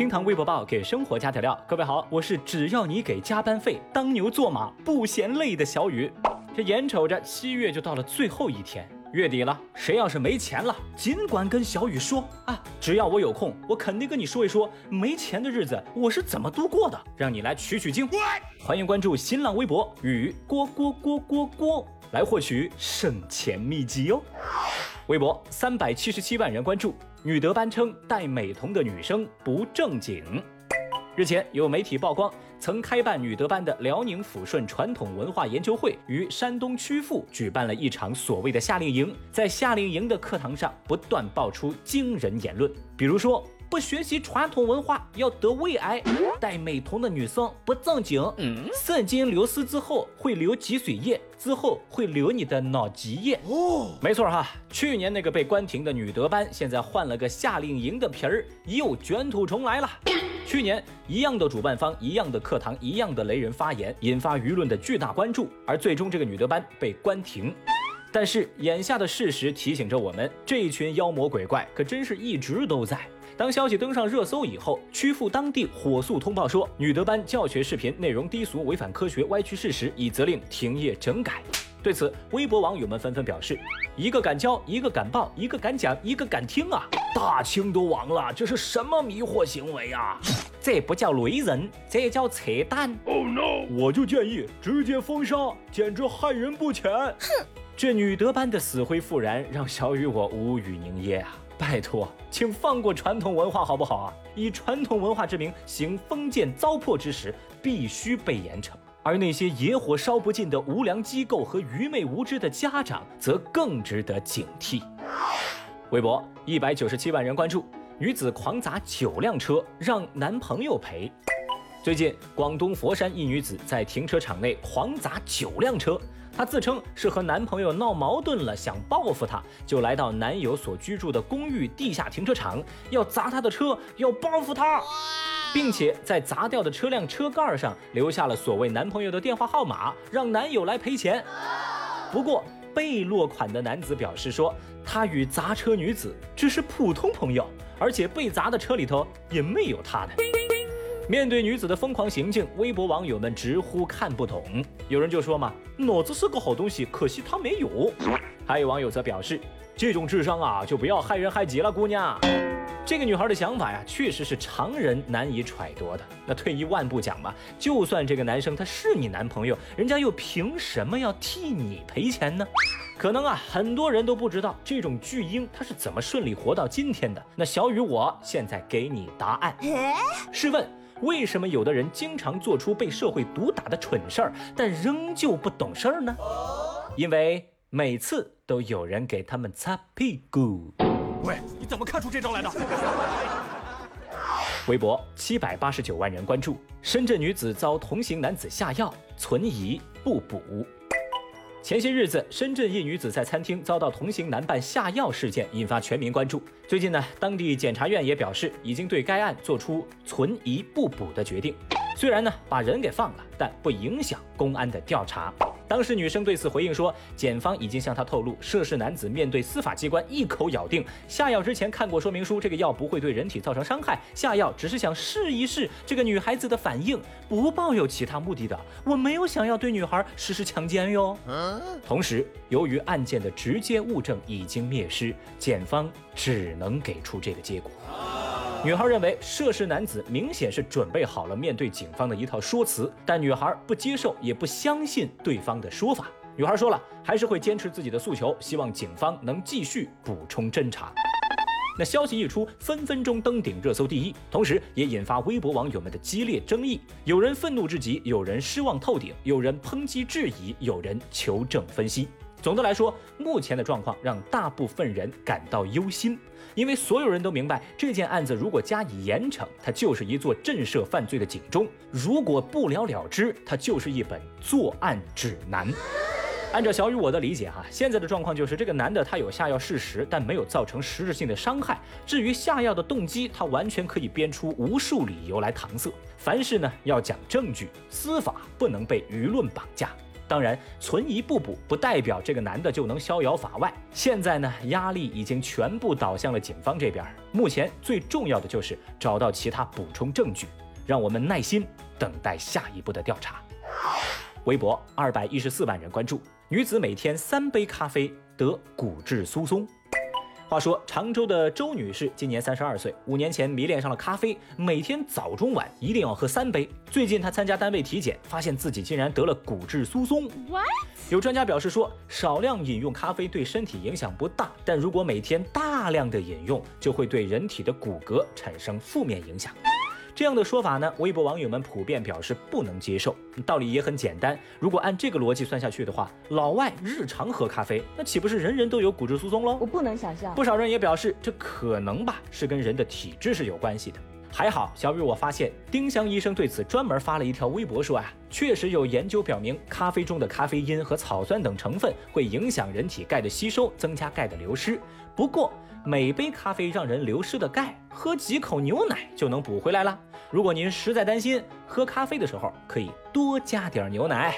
厅堂微博报给生活加点料。各位好，我是只要你给加班费，当牛做马不嫌累的小雨。这眼瞅着七月就到了最后一天，月底了，谁要是没钱了，尽管跟小雨说啊，只要我有空，我肯定跟你说一说没钱的日子我是怎么度过的，让你来取取经。欢迎关注新浪微博雨锅锅锅锅锅，来获取省钱秘籍哦。微博三百七十七万人关注，女德班称戴美瞳的女生不正经。日前，有媒体曝光，曾开办女德班的辽宁抚顺传统文化研究会于山东曲阜举办了一场所谓的夏令营，在夏令营的课堂上不断爆出惊人言论，比如说。不学习传统文化要得胃癌，戴美瞳的女生不正经。嗯，肾精流失之后会流脊髓液，之后会流你的脑脊液。哦，没错哈，去年那个被关停的女德班，现在换了个夏令营的皮儿，又卷土重来了。去年一样的主办方，一样的课堂，一样的雷人发言，引发舆论的巨大关注，而最终这个女德班被关停。但是眼下的事实提醒着我们，这一群妖魔鬼怪可真是一直都在。当消息登上热搜以后，曲阜当地火速通报说，女德班教学视频内容低俗、违反科学、歪曲事实，已责令停业整改。对此，微博网友们纷纷表示：一个敢教，一个敢报，一个敢讲，一个敢听啊！大清都亡了，这是什么迷惑行为啊？这不叫雷人，这叫扯淡。Oh no！我就建议直接封杀，简直害人不浅。哼，这女德班的死灰复燃，让小雨我无语凝噎啊！拜托，请放过传统文化好不好啊？以传统文化之名行封建糟粕之实，必须被严惩。而那些野火烧不尽的无良机构和愚昧无知的家长，则更值得警惕。微博一百九十七万人关注，女子狂砸九辆车让男朋友赔。最近，广东佛山一女子在停车场内狂砸九辆车。她自称是和男朋友闹矛盾了，想报复他，就来到男友所居住的公寓地下停车场，要砸他的车，要报复他，并且在砸掉的车辆车盖上留下了所谓男朋友的电话号码，让男友来赔钱。不过被落款的男子表示说，他与砸车女子只是普通朋友，而且被砸的车里头也没有他的。面对女子的疯狂行径，微博网友们直呼看不懂。有人就说嘛，脑子是个好东西，可惜他没有。还有网友则表示，这种智商啊，就不要害人害己了，姑娘。这个女孩的想法呀，确实是常人难以揣度的。那退一万步讲吧，就算这个男生他是你男朋友，人家又凭什么要替你赔钱呢？可能啊，很多人都不知道这种巨婴他是怎么顺利活到今天的。那小雨，我现在给你答案。试问？为什么有的人经常做出被社会毒打的蠢事儿，但仍旧不懂事儿呢？因为每次都有人给他们擦屁股。喂，你怎么看出这招来的？微博七百八十九万人关注：深圳女子遭同行男子下药，存疑不补。前些日子，深圳一女子在餐厅遭到同行男伴下药事件引发全民关注。最近呢，当地检察院也表示，已经对该案做出存疑不补的决定。虽然呢，把人给放了，但不影响公安的调查。当时女生对此回应说，检方已经向她透露，涉事男子面对司法机关一口咬定，下药之前看过说明书，这个药不会对人体造成伤害，下药只是想试一试这个女孩子的反应，不抱有其他目的的。我没有想要对女孩实施强奸哟。同时，由于案件的直接物证已经灭失，检方只能给出这个结果。女孩认为涉事男子明显是准备好了面对警方的一套说辞，但女孩不接受也不相信对方的说法。女孩说了，还是会坚持自己的诉求，希望警方能继续补充侦查。那消息一出，分分钟登顶热搜第一，同时也引发微博网友们的激烈争议。有人愤怒至极，有人失望透顶，有人抨击质疑，有人求证分析。总的来说，目前的状况让大部分人感到忧心，因为所有人都明白，这件案子如果加以严惩，它就是一座震慑犯罪的警钟；如果不了了之，它就是一本作案指南。按照小雨我的理解，哈，现在的状况就是这个男的他有下药事实，但没有造成实质性的伤害。至于下药的动机，他完全可以编出无数理由来搪塞。凡事呢要讲证据，司法不能被舆论绑架。当然，存疑不补不代表这个男的就能逍遥法外。现在呢，压力已经全部倒向了警方这边。目前最重要的就是找到其他补充证据，让我们耐心等待下一步的调查。微博二百一十四万人关注，女子每天三杯咖啡得骨质疏松。话说，常州的周女士今年三十二岁，五年前迷恋上了咖啡，每天早中晚一定要喝三杯。最近她参加单位体检，发现自己竟然得了骨质疏松。有专家表示说，少量饮用咖啡对身体影响不大，但如果每天大量的饮用，就会对人体的骨骼产生负面影响。这样的说法呢，微博网友们普遍表示不能接受。道理也很简单，如果按这个逻辑算下去的话，老外日常喝咖啡，那岂不是人人都有骨质疏松喽？我不能想象。不少人也表示，这可能吧，是跟人的体质是有关系的。还好，小雨，我发现丁香医生对此专门发了一条微博，说啊，确实有研究表明，咖啡中的咖啡因和草酸等成分会影响人体钙的吸收，增加钙的流失。不过，每杯咖啡让人流失的钙，喝几口牛奶就能补回来了。如果您实在担心，喝咖啡的时候可以多加点牛奶。